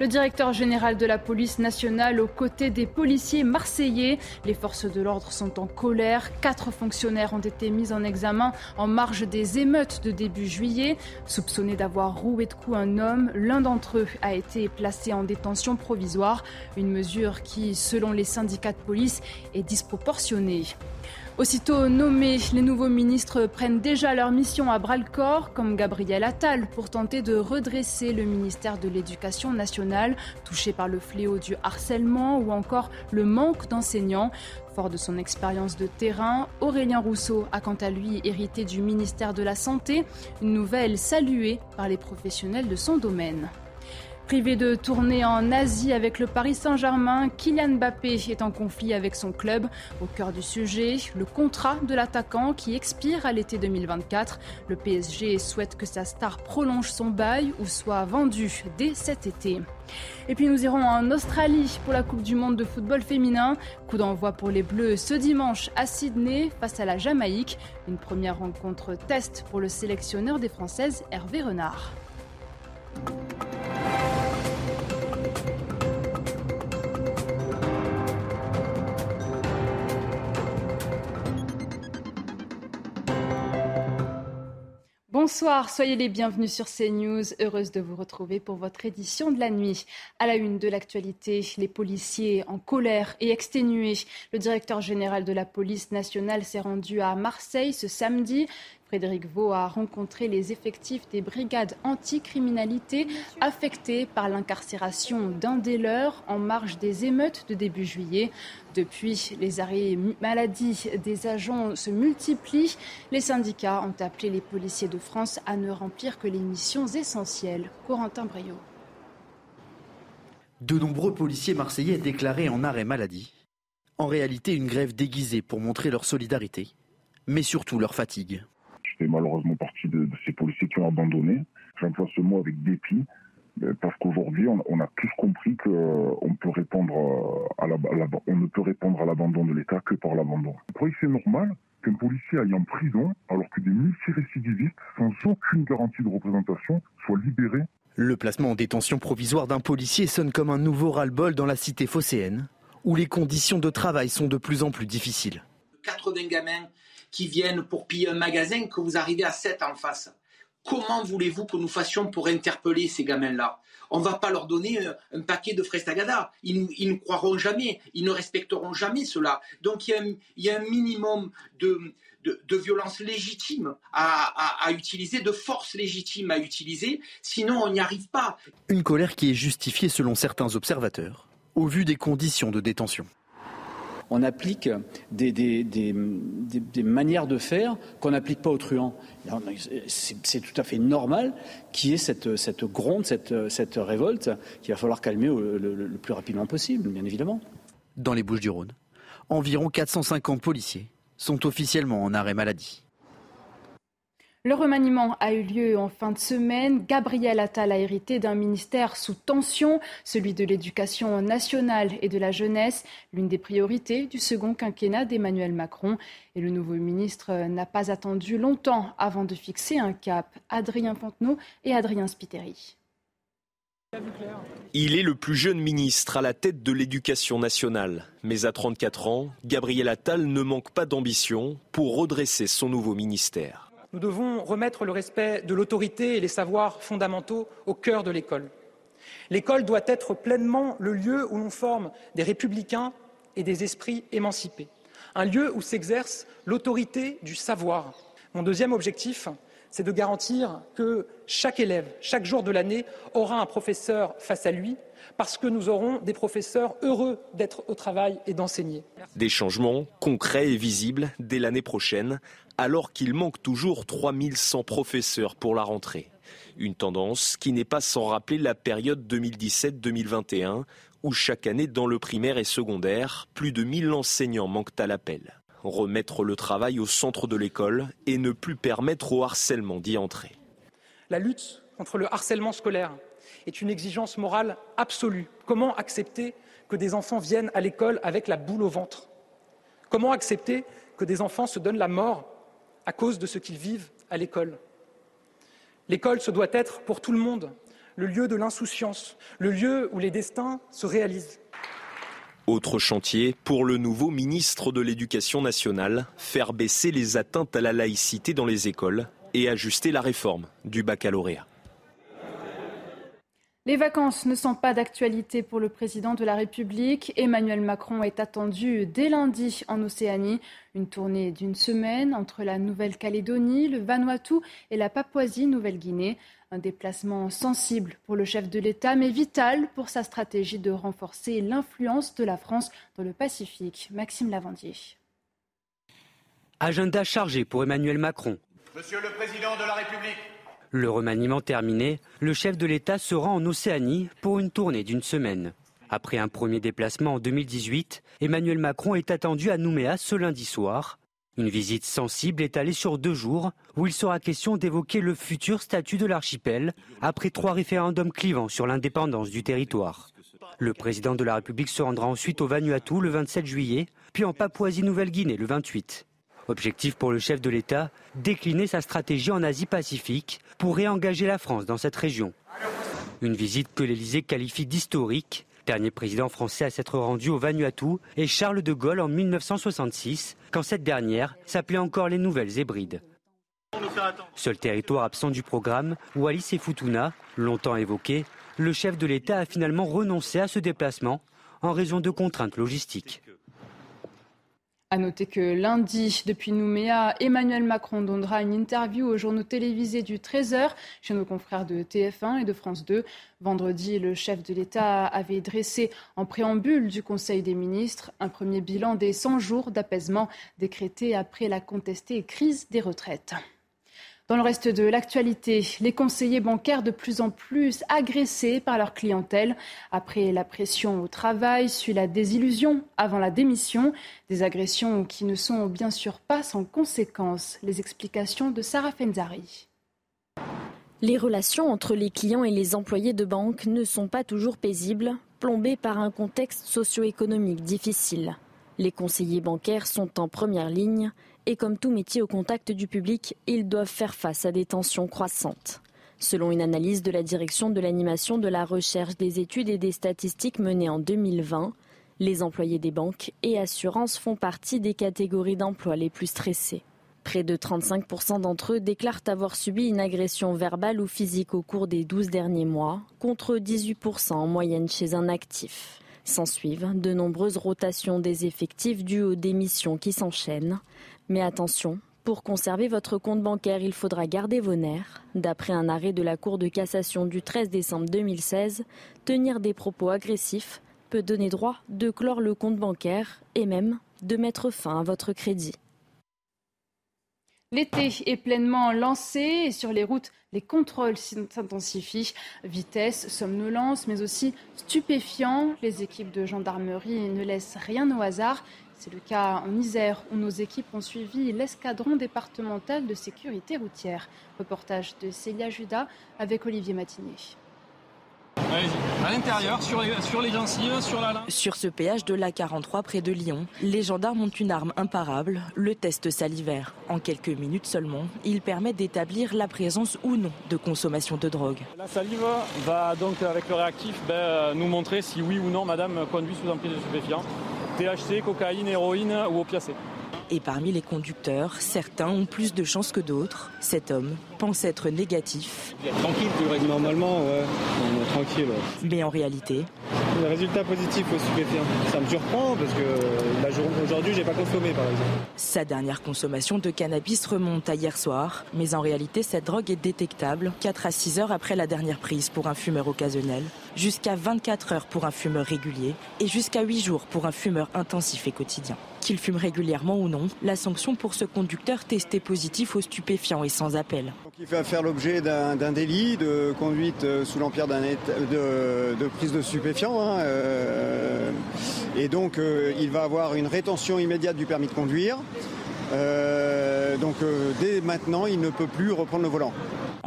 Le directeur général de la police nationale aux côtés des policiers marseillais. Les forces de l'ordre sont en colère. Quatre fonctionnaires ont été mis en examen en marge des émeutes de début juillet. Soupçonnés d'avoir roué de coups un homme, l'un d'entre eux a été placé en détention provisoire. Une mesure qui, selon les syndicats de police, est disproportionnée. Aussitôt nommés, les nouveaux ministres prennent déjà leur mission à bras-le-corps, comme Gabriel Attal, pour tenter de redresser le ministère de l'Éducation nationale, touché par le fléau du harcèlement ou encore le manque d'enseignants. Fort de son expérience de terrain, Aurélien Rousseau a quant à lui hérité du ministère de la Santé, une nouvelle saluée par les professionnels de son domaine. Privé de tournée en Asie avec le Paris Saint-Germain, Kylian Mbappé est en conflit avec son club. Au cœur du sujet, le contrat de l'attaquant qui expire à l'été 2024. Le PSG souhaite que sa star prolonge son bail ou soit vendu dès cet été. Et puis nous irons en Australie pour la Coupe du Monde de football féminin. Coup d'envoi pour les Bleus ce dimanche à Sydney face à la Jamaïque. Une première rencontre test pour le sélectionneur des Françaises Hervé Renard. Bonsoir, soyez les bienvenus sur CNews. Heureuse de vous retrouver pour votre édition de la nuit. À la une de l'actualité, les policiers en colère et exténués. Le directeur général de la police nationale s'est rendu à Marseille ce samedi. Frédéric Vaux a rencontré les effectifs des brigades anticriminalité affectés par l'incarcération d'un des leurs en marge des émeutes de début juillet. Depuis, les arrêts maladie des agents se multiplient. Les syndicats ont appelé les policiers de France à ne remplir que les missions essentielles. Corentin Brio. De nombreux policiers marseillais déclarés en arrêt maladie. En réalité, une grève déguisée pour montrer leur solidarité, mais surtout leur fatigue fait malheureusement partie de, ces policiers qui ont abandonné. J'emploie ce mot avec dépit euh, parce qu'aujourd'hui, on, a tous compris qu'on euh, peut répondre euh, à la, on ne peut répondre à l'abandon de l'État que par l'abandon. Croyez que c'est normal qu'un policier aille en prison alors que des multirécidivistes, sans aucune garantie de représentation, soient libérés? Le placement en détention provisoire d'un policier sonne comme un nouveau ras-le-bol dans la cité phocéenne, où les conditions de travail sont de plus en plus difficiles. 80 gamins qui viennent pour piller un magasin que vous arrivez à 7 en face. Comment voulez-vous que nous fassions pour interpeller ces gamins-là? On ne va pas leur donner un, paquet de frestagada. Ils, ils, ne croiront jamais, ils ne respecteront jamais cela. Donc il y a un, minimum de, violence légitime à, utiliser, de force légitime à utiliser, sinon on n'y arrive pas. Une colère qui est justifiée selon certains observateurs, au vu des conditions de détention on applique des, manières de faire qu'on n'applique pas aux truands. C'est tout à fait normal qu'il y ait cette, gronde, cette, révolte qu'il va falloir calmer le plus rapidement possible, bien évidemment. Dans les Bouches du Rhône, environ 450 policiers sont officiellement en arrêt maladie. Le remaniement a eu lieu en fin de semaine. Gabriel Attal a hérité d'un ministère sous tension, celui de l'éducation nationale et de la jeunesse, l'une des priorités du second quinquennat d'Emmanuel Macron. Et le nouveau ministre n'a pas attendu longtemps avant de fixer un cap. Adrien Fontenot et Adrien Spiteri. Il est le plus jeune ministre à la tête de l'éducation nationale. Mais à 34 ans, Gabriel Attal ne manque pas d'ambition pour redresser son nouveau ministère. Nous devons remettre le respect de l'autorité et les savoirs fondamentaux au cœur de l'école. L'école doit être pleinement le lieu où l'on forme des républicains et des esprits émancipés, un lieu où s'exerce l'autorité du savoir. Mon deuxième objectif, c'est de garantir que chaque élève, chaque jour de l'année, aura un professeur face à lui, parce que nous aurons des professeurs heureux d'être au travail et d'enseigner. Des changements concrets et visibles dès l'année prochaine, alors qu'il manque toujours 3100 professeurs pour la rentrée. Une tendance qui n'est pas sans rappeler la période 2017-2021 où chaque année dans le primaire et secondaire, plus de 1000 enseignants manquent à l'appel. Remettre le travail au centre de l'école et ne plus permettre au harcèlement d'y entrer. La lutte contre le harcèlement scolaire est une exigence morale absolue. Comment accepter que des enfants viennent à l'école avec la boule au ventre? Comment accepter que des enfants se donnent la mort à cause de ce qu'ils vivent à l'école? L'école, ce doit être pour tout le monde le lieu de l'insouciance, le lieu où les destins se réalisent. Autre chantier pour le nouveau ministre de l'Éducation nationale, faire baisser les atteintes à la laïcité dans les écoles et ajuster la réforme du baccalauréat. Les vacances ne sont pas d'actualité pour le président de la République. Emmanuel Macron est attendu dès lundi en Océanie. Une tournée d'une semaine entre la Nouvelle-Calédonie, le Vanuatu et la Papouasie-Nouvelle-Guinée. Un déplacement sensible pour le chef de l'État, mais vital pour sa stratégie de renforcer l'influence de la France dans le Pacifique. Maxime Lavandier. Agenda chargé pour Emmanuel Macron. Monsieur le Président de la République, le remaniement terminé, le chef de l'État se rend en Océanie pour une tournée d'une semaine. Après un premier déplacement en 2018, Emmanuel Macron est attendu à Nouméa ce lundi soir. Une visite sensible étalée sur deux jours où il sera question d'évoquer le futur statut de l'archipel après trois référendums clivants sur l'indépendance du territoire. Le président de la République se rendra ensuite au Vanuatu le 27 juillet, puis en Papouasie-Nouvelle-Guinée le 28. Objectif pour le chef de l'État, décliner sa stratégie en Asie-Pacifique pour réengager la France dans cette région. Une visite que l'Élysée qualifie d'historique. Dernier président français à s'être rendu au Vanuatu est Charles de Gaulle en 1966, quand cette dernière s'appelait encore les Nouvelles Hébrides. Seul territoire absent du programme, Wallis et Futuna, longtemps évoqué, le chef de l'État a finalement renoncé à ce déplacement en raison de contraintes logistiques. À noter que lundi, depuis Nouméa, Emmanuel Macron donnera une interview aux journaux télévisés du 13h chez nos confrères de TF1 et de France 2. Vendredi, le chef de l'État avait dressé en préambule du Conseil des ministres un premier bilan des 100 jours d'apaisement décrétés après la contestée crise des retraites. Dans le reste de l'actualité, les conseillers bancaires de plus en plus agressés par leur clientèle. Après la pression au travail, suit la désillusion avant la démission. Des agressions qui ne sont bien sûr pas sans conséquences. Les explications de Sarah Fenzari. Les relations entre les clients et les employés de banque ne sont pas toujours paisibles, plombées par un contexte socio-économique difficile. Les conseillers bancaires sont en première ligne et comme tout métier au contact du public, ils doivent faire face à des tensions croissantes. Selon une analyse de la direction de l'animation de la recherche des études et des statistiques menée en 2020, les employés des banques et assurances font partie des catégories d'emploi les plus stressées. Près de 35% d'entre eux déclarent avoir subi une agression verbale ou physique au cours des 12 derniers mois, contre 18% en moyenne chez un actif. S'ensuivent de nombreuses rotations des effectifs dues aux démissions qui s'enchaînent. Mais attention, pour conserver votre compte bancaire, il faudra garder vos nerfs. D'après un arrêt de la Cour de cassation du 13 décembre 2016, tenir des propos agressifs peut donner droit de clore le compte bancaire et même de mettre fin à votre crédit. L'été est pleinement lancé et sur les routes, les contrôles s'intensifient. Vitesse, somnolence, mais aussi stupéfiants. Les équipes de gendarmerie ne laissent rien au hasard. C'est le cas en Isère où nos équipes ont suivi l'escadron départemental de sécurité routière. Reportage de Célia Judas avec Olivier Matiné. À l'intérieur, sur les, sur les gencives, sur la Sur ce péage de l'A43 près de Lyon, les gendarmes ont une arme imparable, le test salivaire. En quelques minutes seulement, il permet d'établir la présence ou non de consommation de drogue. La salive va donc, avec le réactif, ben, nous montrer si oui ou non madame conduit sous emprise de stupéfiants. THC, cocaïne, héroïne ou opiacés. Et parmi les conducteurs, certains ont plus de chance que d'autres. Cet homme pense être négatif. Tranquille, normalement, ouais, tranquille. Mais en réalité. Le résultat positif au stupéfiant. Ça me surprend parce que aujourd'hui, j'ai pas consommé par exemple. Sa dernière consommation de cannabis remonte à hier soir, mais en réalité, cette drogue est détectable 4 à 6 heures après la dernière prise pour un fumeur occasionnel, jusqu'à 24 heures pour un fumeur régulier et jusqu'à 8 jours pour un fumeur intensif et quotidien. Qu'il fume régulièrement ou non. La sanction pour ce conducteur testé positif aux stupéfiants est sans appel. il va faire l'objet d'un délit de conduite euh, sous l'empire de, prise de stupéfiants. Hein, euh, et donc euh, il va avoir une rétention immédiate du permis de conduire. donc dès maintenant, il ne peut plus reprendre le volant.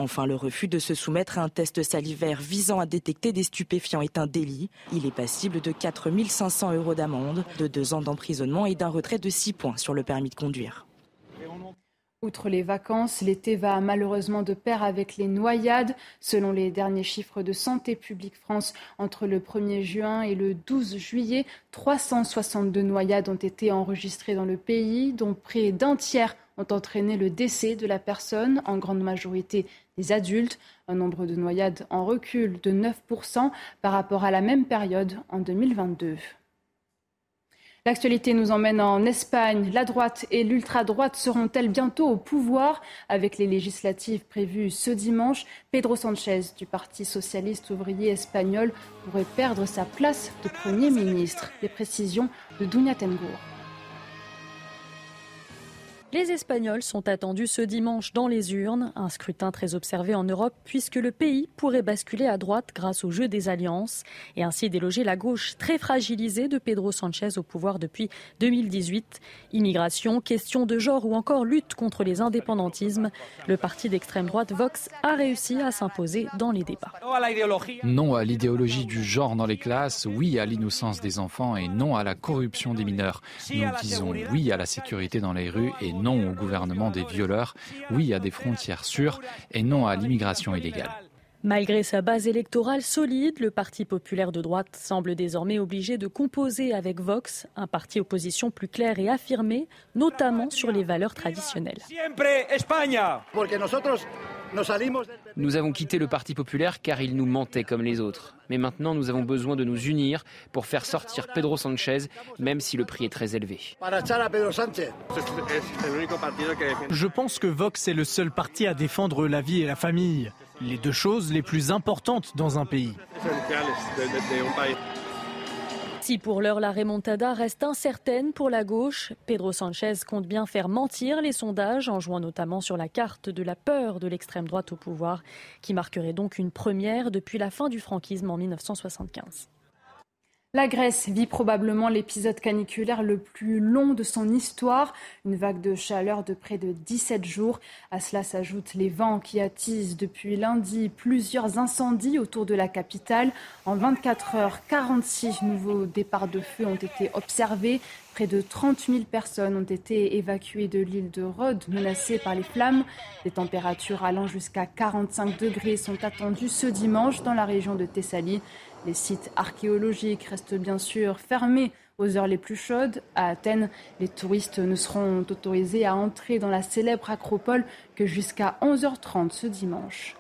Enfin, le refus de se soumettre à un test salivaire visant à détecter des stupéfiants est un délit. Il est passible de 4 500 euros d'amende, de deux ans d'emprisonnement et d'un retrait de 6 points sur le permis de conduire. Outre les vacances, l'été va malheureusement de pair avec les noyades. Selon les derniers chiffres de Santé publique France, entre le 1er juin et le 12 juillet, 362 noyades ont été enregistrées dans le pays, dont près d'un tiers ont entraîné le décès de la personne, en grande majorité des adultes, un nombre de noyades en recul de 9% par rapport à la même période en 2022. L'actualité nous emmène en Espagne. La droite et l'ultra-droite seront-elles bientôt au pouvoir? Avec les législatives prévues ce dimanche Pedro Sanchez du Parti socialiste ouvrier espagnol pourrait perdre sa place de Premier ministre. Les précisions de Dunia Tengour. Les Espagnols sont attendus ce dimanche dans les urnes, un scrutin très observé en Europe puisque le pays pourrait basculer à droite grâce au jeu des alliances et ainsi déloger la gauche très fragilisée de Pedro Sanchez au pouvoir depuis 2018. Immigration, question de genre ou encore lutte contre les indépendantismes, le parti d'extrême droite Vox a réussi à s'imposer dans les débats. Non à l'idéologie du genre dans les classes, oui à l'innocence des enfants et non à la corruption des mineurs. Nous disons oui à la sécurité dans les rues et non au gouvernement des violeurs, oui à des frontières sûres et non à l'immigration illégale. Malgré sa base électorale solide, le Parti populaire de droite semble désormais obligé de composer avec Vox, un parti opposition plus clair et affirmé, notamment sur les valeurs traditionnelles. Nous avons quitté le Parti populaire car il nous mentait comme les autres. Mais maintenant, nous avons besoin de nous unir pour faire sortir Pedro Sanchez, même si le prix est très élevé. Je pense que Vox est le seul parti à défendre la vie et la famille, les deux choses les plus importantes dans un pays. Si pour l'heure la remontada reste incertaine pour la gauche, Pedro Sanchez compte bien faire mentir les sondages en jouant notamment sur la carte de la peur de l'extrême droite au pouvoir, qui marquerait donc une première depuis la fin du franquisme en 1975. La Grèce vit probablement l'épisode caniculaire le plus long de son histoire, une vague de chaleur de près de 17 jours. À cela s'ajoutent les vents qui attisent depuis lundi plusieurs incendies autour de la capitale. En 24 heures, 46 nouveaux départs de feu ont été observés. Près de 30 000 personnes ont été évacuées de l'île de Rhodes, menacée par les flammes. Des températures allant jusqu'à 45 degrés sont attendues ce dimanche dans la région de Thessalie. Les sites archéologiques restent bien sûr fermés aux heures les plus chaudes. À Athènes, les touristes ne seront autorisés à entrer dans la célèbre acropole que jusqu'à 11h30 ce dimanche.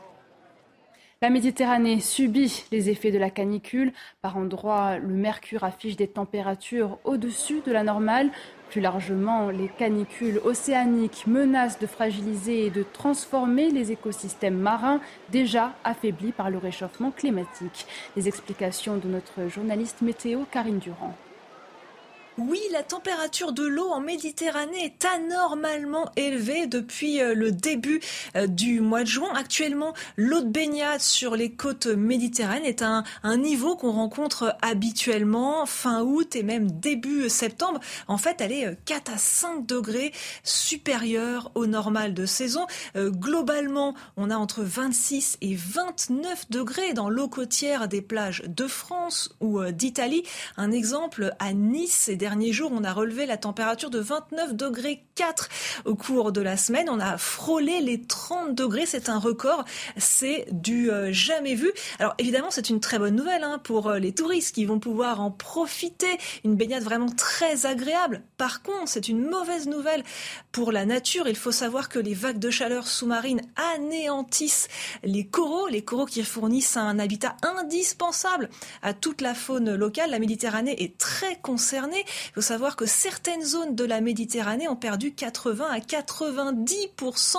La Méditerranée subit les effets de la canicule. Par endroits, le mercure affiche des températures au-dessus de la normale. Plus largement, les canicules océaniques menacent de fragiliser et de transformer les écosystèmes marins déjà affaiblis par le réchauffement climatique. Les explications de notre journaliste météo Karine Durand. Oui, la température de l'eau en Méditerranée est anormalement élevée depuis euh, le début euh, du mois de juin. Actuellement, l'eau de baignade sur les côtes méditerranéennes est à un, niveau qu'on rencontre habituellement fin août et même début septembre. En fait, elle est 4 euh, à 5 degrés supérieure au normal de saison. globalement, on a entre 26 et 29 degrés dans l'eau côtière des plages de France ou d'Italie. Un exemple à Nice et derniers jours, on a relevé la température de 29 degrés 4 au cours de la semaine. On a frôlé les 30 degrés. C'est un record. C'est du euh, jamais vu. Alors évidemment, c'est une très bonne nouvelle hein, pour euh, les touristes qui vont pouvoir en profiter. Une baignade vraiment très agréable. Par contre, c'est une mauvaise nouvelle pour la nature. Il faut savoir que les vagues de chaleur sous-marine anéantissent les coraux, les coraux qui fournissent un habitat indispensable à toute la faune locale. La Méditerranée est très concernée Il faut savoir que certaines zones de la Méditerranée ont perdu 80 à 90%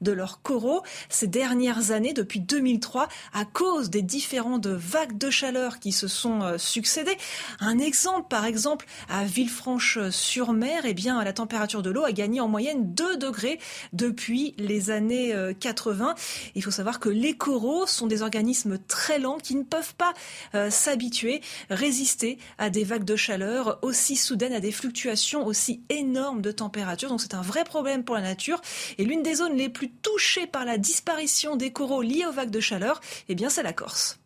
de leurs coraux ces dernières années, depuis 2003, à cause des différentes vagues de chaleur qui se sont euh, succédées. Un exemple, par exemple, à Villefranche-sur-Mer, eh bien, la température de l'eau a gagné en moyenne 2 degrés depuis les années 80. Euh, Il faut savoir que les coraux sont des organismes très lents qui ne peuvent pas euh, s'habituer, résister à des vagues de chaleur aussi soudaines, à des fluctuations aussi énormes de température. Donc c'est un vrai problème pour la nature. Et l'une des zones les plus touchées par la disparition des coraux liés aux vagues de chaleur, eh bien c'est la Corse.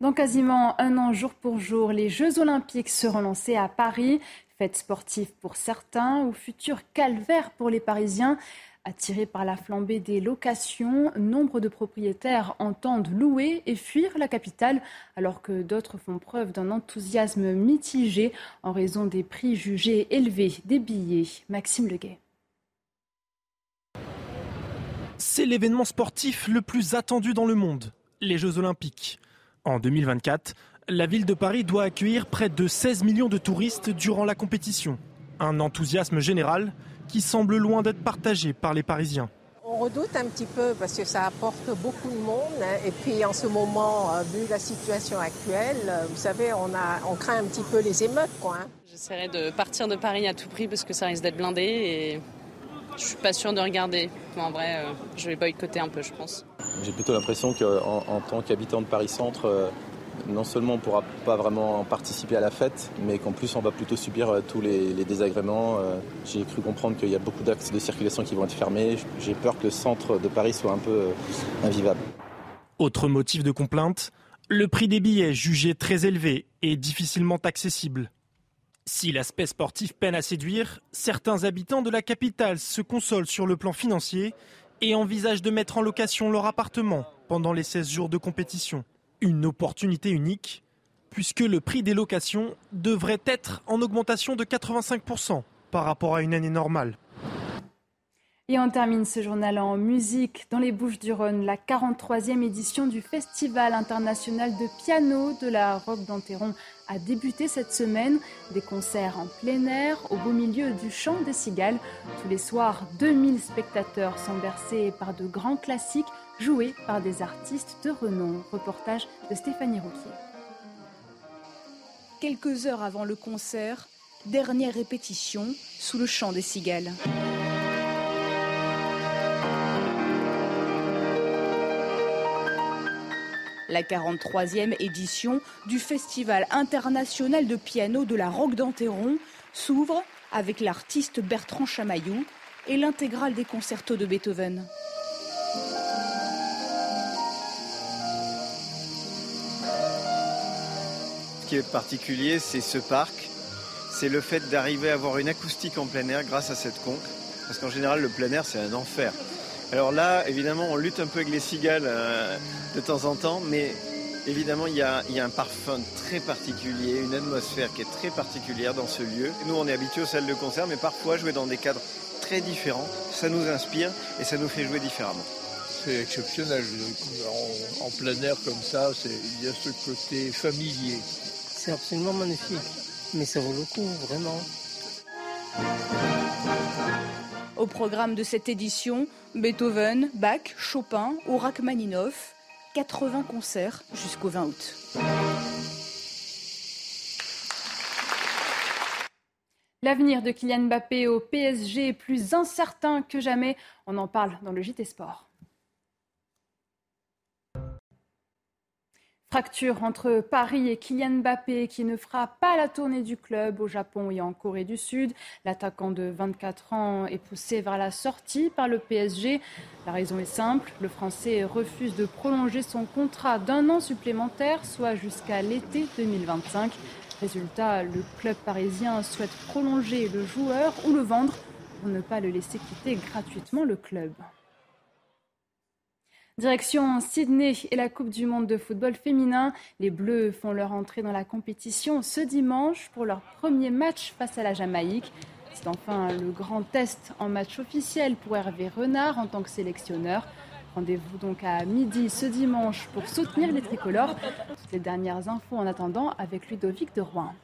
Dans quasiment un an, jour pour jour, les Jeux Olympiques seront lancés à Paris. Fête sportive pour certains ou futur calvaire pour les Parisiens. Attirés par la flambée des locations, nombre de propriétaires entendent louer et fuir la capitale, alors que d'autres font preuve d'un enthousiasme mitigé en raison des prix jugés élevés des billets. Maxime Leguet. C'est l'événement sportif le plus attendu dans le monde, les Jeux Olympiques. En 2024, la ville de Paris doit accueillir près de 16 millions de touristes durant la compétition. Un enthousiasme général qui semble loin d'être partagé par les Parisiens. On redoute un petit peu parce que ça apporte beaucoup de monde. Et puis en ce moment, euh, vu la situation actuelle, euh, vous savez, on, a, on craint un petit peu les émeutes. Quoi, hein. J'essaierai de partir de Paris à tout prix parce que ça risque d'être blindé et je suis pas sûre de regarder. En vrai, euh, je vais boycotter un peu, je pense. J'ai plutôt l'impression qu'en en tant qu'habitant de Paris-Centre, non seulement on ne pourra pas vraiment participer à la fête, mais qu'en plus on va plutôt subir euh, tous les, désagréments. Euh, j'ai cru comprendre qu'il y a beaucoup d'axes de circulation qui vont être fermés. J'ai peur que le centre de Paris soit un peu euh, invivable. Autre motif de complainte, le prix des billets jugé très élevé et difficilement accessible. Si l'aspect sportif peine à séduire, certains habitants de la capitale se consolent sur le plan financier et envisagent de mettre en location leur appartement pendant les 16 jours de compétition. Une opportunité unique, puisque le prix des locations devrait être en augmentation de 85% par rapport à une année normale. Et on termine ce journal en musique. Dans les Bouches du Rhône, la 43e édition du Festival international de piano de la Roque d'Enterron a débuté cette semaine. Des concerts en plein air, au beau milieu du chant des cigales. Tous les soirs, 2000 spectateurs sont versés par de grands classiques joués par des artistes de renom. Reportage de Stéphanie Rouquier. Quelques heures avant le concert, dernière répétition sous le chant des cigales. La 43e édition du Festival international de piano de la Roque d'Enterron s'ouvre avec l'artiste Bertrand Chamaillou et l'intégrale des concertos de Beethoven. Qui est particulier, c'est ce parc. C'est le fait d'arriver à avoir une acoustique en plein air grâce à cette conque. Parce qu'en général, le plein air, c'est un enfer. Alors là, évidemment, on lutte un peu avec les cigales euh, de temps en temps, mais évidemment, il y, a, un parfum très particulier, une atmosphère qui est très particulière dans ce lieu. Nous, on est habitués aux salles de concert, mais parfois jouer dans des cadres très différents, ça nous inspire et ça nous fait jouer différemment. C'est exceptionnel. En, en, plein air comme ça, il y a ce côté familier. C'est absolument magnifique, mais ça vaut le coup, vraiment. Au programme de cette édition, Beethoven, Bach, Chopin ou Rachmaninoff, 80 concerts jusqu'au 20 août. L'avenir de Kylian Mbappé au PSG est plus incertain que jamais. On en parle dans le JT Sport. Fracture entre Paris et Kylian Mbappé qui ne fera pas la tournée du club au Japon et en Corée du Sud. L'attaquant de 24 ans est poussé vers la sortie par le PSG. La raison est simple, le Français refuse de prolonger son contrat d'un an supplémentaire, soit jusqu'à l'été 2025. Résultat, le club parisien souhaite prolonger le joueur ou le vendre pour ne pas le laisser quitter gratuitement le club. Direction Sydney et la Coupe du Monde de football féminin. Les Bleus font leur entrée dans la compétition ce dimanche pour leur premier match face à la Jamaïque. C'est enfin le grand test en match officiel pour Hervé Renard en tant que sélectionneur. Rendez-vous donc à midi ce dimanche pour soutenir les tricolores. Toutes dernières infos en attendant avec Ludovic de Rouen.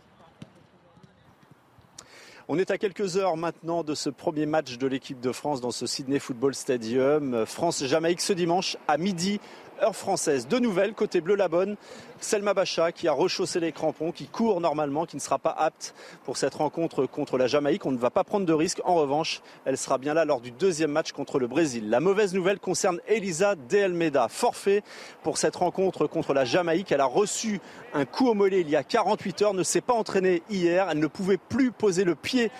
On est à quelques heures maintenant de ce premier match de l'équipe de France dans ce Sydney Football Stadium. France-Jamaïque ce dimanche à midi heure française. Deux nouvelles côté bleu la bonne. Selma Bacha qui a rechaussé les crampons, qui court normalement, qui ne sera pas apte pour cette rencontre contre la Jamaïque. On ne va pas prendre de risque. En revanche, elle sera bien là lors du deuxième match contre le Brésil. La mauvaise nouvelle concerne Elisa De Almeida, forfait pour cette rencontre contre la Jamaïque. Elle a reçu un coup au mollet il y a 48 heures, ne s'est pas entraînée hier. Elle ne pouvait plus poser le pied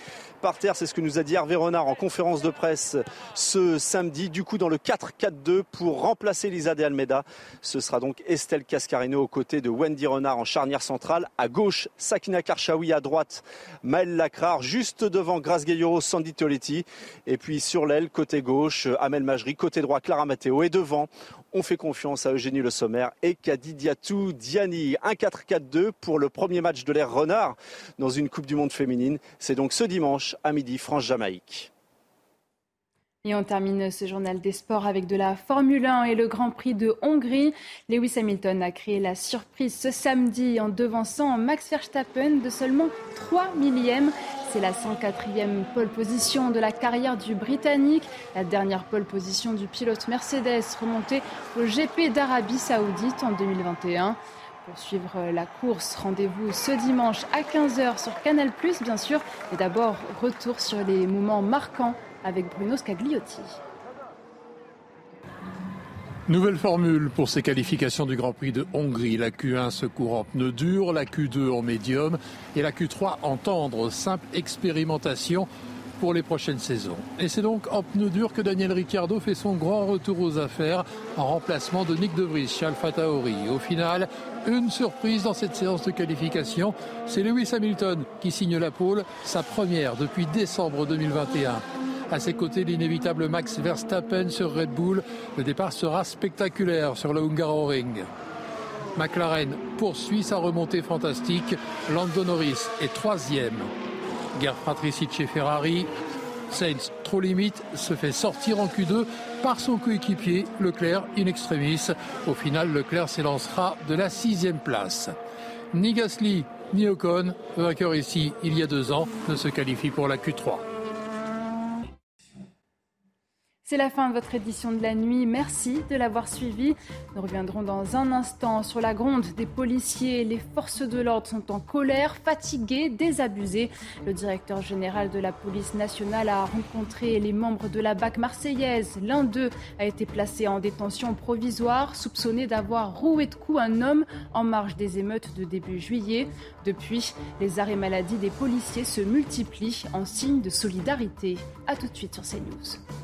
par terre. C'est ce que nous a dit Hervé Renard en conférence de presse ce samedi. Du coup, dans le 4-4-2 pour remplacer Lisa de Almeida, ce sera donc Estelle Cascarino aux côtés de Wendy Renard en charnière centrale. À gauche, Sakina Karchaoui. À droite, Maëlle Lacrar. Juste devant Grace Gayoro, Sandy Toletti. Et puis sur l'aile, côté gauche, Amel Majri. Côté droit, Clara Matteo. Et devant, on fait confiance à Eugénie Le Sommer et Kadidiatou Diani. 1-4-4-2 pour le premier match de l'ère Renard dans une Coupe du Monde féminine. C'est donc ce dimanche à midi, France-Jamaïque. Et on termine ce journal des sports avec de la Formule 1 et le Grand Prix de Hongrie. Lewis Hamilton a créé la surprise ce samedi en devançant Max Verstappen de seulement 3 millièmes. C'est la 104e pole position de la carrière du Britannique, la dernière pole position du pilote Mercedes remontée au GP d'Arabie Saoudite en 2021. Pour suivre la course, rendez-vous ce dimanche à 15h sur Canal+, bien sûr. Et d'abord, retour sur les moments marquants avec Bruno Scagliotti. Nouvelle formule pour ces qualifications du Grand Prix de Hongrie. La Q1 se court en pneu dur, la Q2 en médium et la Q3 en tendre. Simple expérimentation pour les prochaines saisons. Et c'est donc en pneu dur que Daniel Ricciardo fait son grand retour aux affaires en remplacement de Nick De Vries chez Alpha. Au final, une surprise dans cette séance de qualification, c'est Lewis Hamilton qui signe la pole, sa première depuis décembre 2021. À ses côtés, l'inévitable Max Verstappen sur Red Bull. Le départ sera spectaculaire sur le Hungaroring. McLaren poursuit sa remontée fantastique. Lando Norris est troisième. Guerre fratricide chez Ferrari. Sainz, trop limite, se fait sortir en Q2 par son coéquipier Leclerc in extremis. Au final, Leclerc s'élancera de la sixième place. Ni Gasly ni Ocon, vainqueur ici il y a deux ans, ne se qualifie pour la Q3. C'est la fin de votre édition de la nuit. Merci de l'avoir suivi. Nous reviendrons dans un instant sur la gronde des policiers. Les forces de l'ordre sont en colère, fatiguées, désabusées. Le directeur général de la police nationale a rencontré les membres de la BAC marseillaise. L'un d'eux a été placé en détention provisoire, soupçonné d'avoir roué de coups un homme en marge des émeutes de début juillet. Depuis, les arrêts maladie des policiers se multiplient en signe de solidarité. A tout de suite sur CNews.